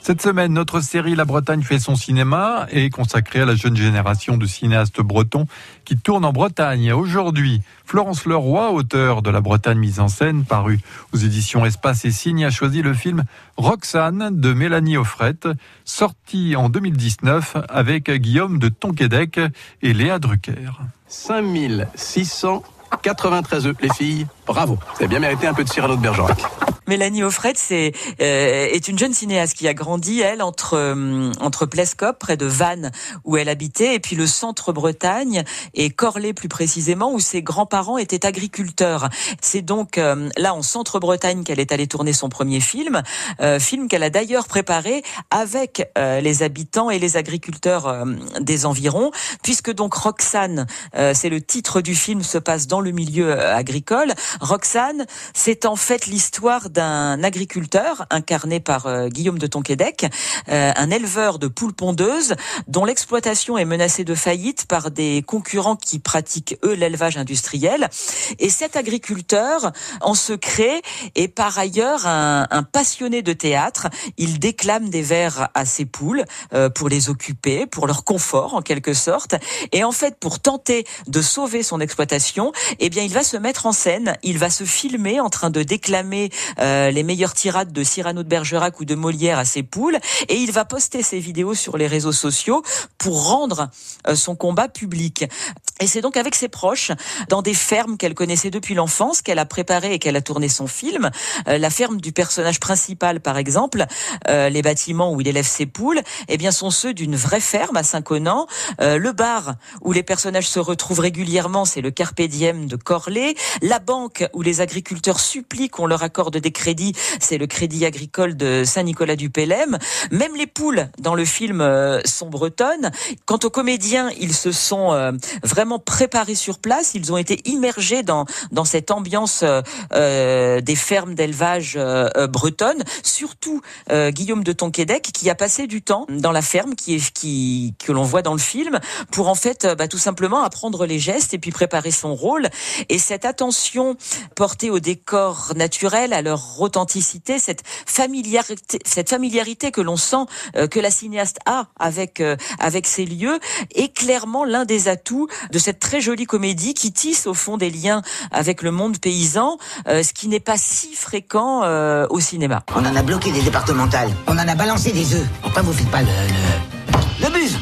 Cette semaine, notre série La Bretagne fait son cinéma est consacrée à la jeune génération de cinéastes bretons qui tournent en Bretagne. Aujourd'hui, Florence Leroy, auteur de La Bretagne mise en scène, paru aux éditions Espace et Signe, a choisi le film Roxane de Mélanie Offrette, sorti en 2019 avec Guillaume de Tonquédec et Léa Drucker. 5693 œufs, les filles, bravo. Vous avez bien mérité un peu de Cyrano de Bergerac. Mélanie Offret, c'est euh, est une jeune cinéaste qui a grandi elle entre euh, entre Plescop près de Vannes où elle habitait et puis le centre Bretagne et Corlay plus précisément où ses grands-parents étaient agriculteurs. C'est donc euh, là en centre Bretagne qu'elle est allée tourner son premier film, film qu'elle a d'ailleurs préparé avec les habitants et les agriculteurs des environs puisque donc Roxane, c'est le titre du film se passe dans le milieu agricole. Roxane, c'est en fait l'histoire d'un agriculteur incarné par euh, Guillaume de Tonquédec, euh, un éleveur de poules pondeuses dont l'exploitation est menacée de faillite par des concurrents qui pratiquent eux l'élevage industriel. Et cet agriculteur, en secret, est par ailleurs un, un passionné de théâtre. Il déclame des vers à ses poules euh, pour les occuper, pour leur confort en quelque sorte. Et en fait, pour tenter de sauver son exploitation, eh bien, il va se mettre en scène, il va se filmer en train de déclamer euh, les meilleures tirades de Cyrano de Bergerac ou de Molière à ses poules, et il va poster ses vidéos sur les réseaux sociaux pour rendre euh, son combat public. Et c'est donc avec ses proches, dans des fermes qu'elle connaissait depuis l'enfance, qu'elle a préparé et qu'elle a tourné son film. Euh, la ferme du personnage principal, par exemple, les bâtiments où il élève ses poules, eh bien, sont ceux d'une vraie ferme à Saint-Connan. le bar où les personnages se retrouvent régulièrement, c'est le Carpe Diem de Corlay. La banque où les agriculteurs supplient qu'on leur accorde des crédits, c'est le crédit agricole de Saint-Nicolas du Pélem. Même les poules dans le film euh, sont bretonnes. Quant aux comédiens, ils se sont euh, vraiment préparés sur place. Ils ont été immergés dans dans cette ambiance euh, des fermes d'élevage bretonnes. Surtout Guillaume de Tonquédec qui a passé du temps dans la ferme qui est qui que l'on voit dans le film pour en fait bah, tout simplement apprendre les gestes et puis préparer son rôle. Et cette attention portée au décor naturel, à leur authenticité, cette familiarité, cette familiarité que l'on sent euh, que la cinéaste a avec euh, avec ces lieux est clairement l'un des atouts de cette très jolie comédie qui tisse au fond des liens avec le monde paysan, euh, ce qui n'est pas si fréquent au cinéma. On en a bloqué des départementales, on en a balancé des œufs. Pourquoi vous faites pas le le, le buzz?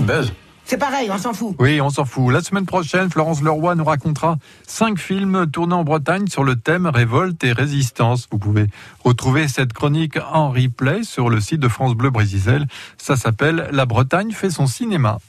Buzz c'est pareil, on s'en fout. Oui, on s'en fout. La semaine prochaine, Florence Leroy nous racontera cinq films tournés en Bretagne sur le thème révolte et résistance. Vous pouvez retrouver cette chronique en replay sur le site de France Bleu Brésil. Ça s'appelle La Bretagne fait son cinéma.